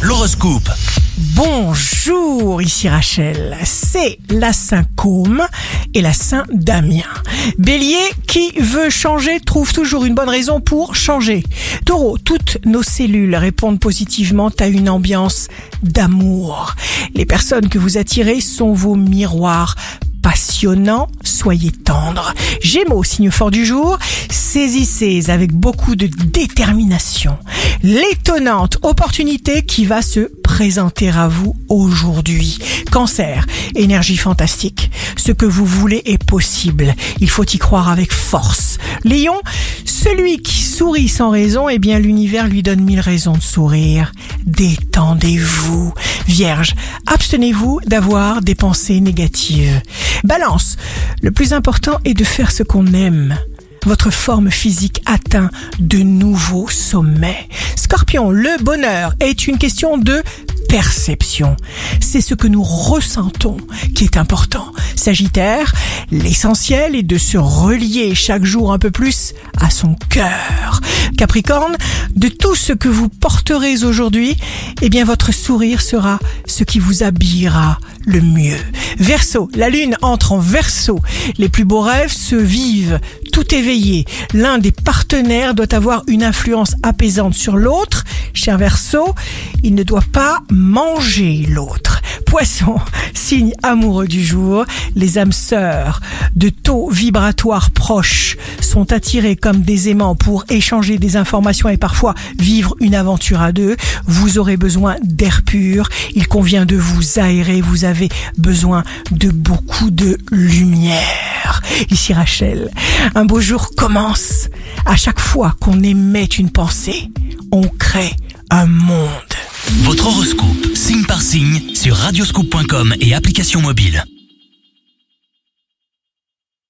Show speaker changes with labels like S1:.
S1: L'horoscope.
S2: Bonjour, ici Rachel. C'est la Saint Côme et la Saint Damien. Bélier, qui veut changer trouve toujours une bonne raison pour changer. Taureau, toutes nos cellules répondent positivement à une ambiance d'amour. Les personnes que vous attirez sont vos miroirs passionnants, soyez tendres. Gémeaux, signe fort du jour, saisissez avec beaucoup de détermination l'étonnante opportunité qui va se présenter à vous aujourd'hui. Cancer, énergie fantastique. Ce que vous voulez est possible. Il faut y croire avec force. Lion, celui qui sourit sans raison, eh bien l'univers lui donne mille raisons de sourire. Détendez-vous. Vierge, abstenez-vous d'avoir des pensées négatives. Balance, le plus important est de faire ce qu'on aime. Votre forme physique atteint de nouveaux sommets. Scorpion, le bonheur est une question de perception. C'est ce que nous ressentons qui est important. Sagittaire, l'essentiel est de se relier chaque jour un peu plus à son cœur. Capricorne, de tout ce que vous porterez aujourd'hui, eh bien votre sourire sera ce qui vous habillera le mieux. Verseau, la lune entre en verso. Les plus beaux rêves se vivent tout éveillé. L'un des partenaires doit avoir une influence apaisante sur l'autre. Cher Verseau, il ne doit pas manger l'autre. Poisson, signe amoureux du jour, les âmes sœurs de taux vibratoires proches sont attirés comme des aimants pour échanger des informations et parfois vivre une aventure à deux. Vous aurez besoin d'air pur, il convient de vous aérer, vous avez besoin de beaucoup de lumière. Ici Rachel, un beau jour commence. À chaque fois qu'on émet une pensée, on crée un monde.
S1: radioscoop.com et application mobile.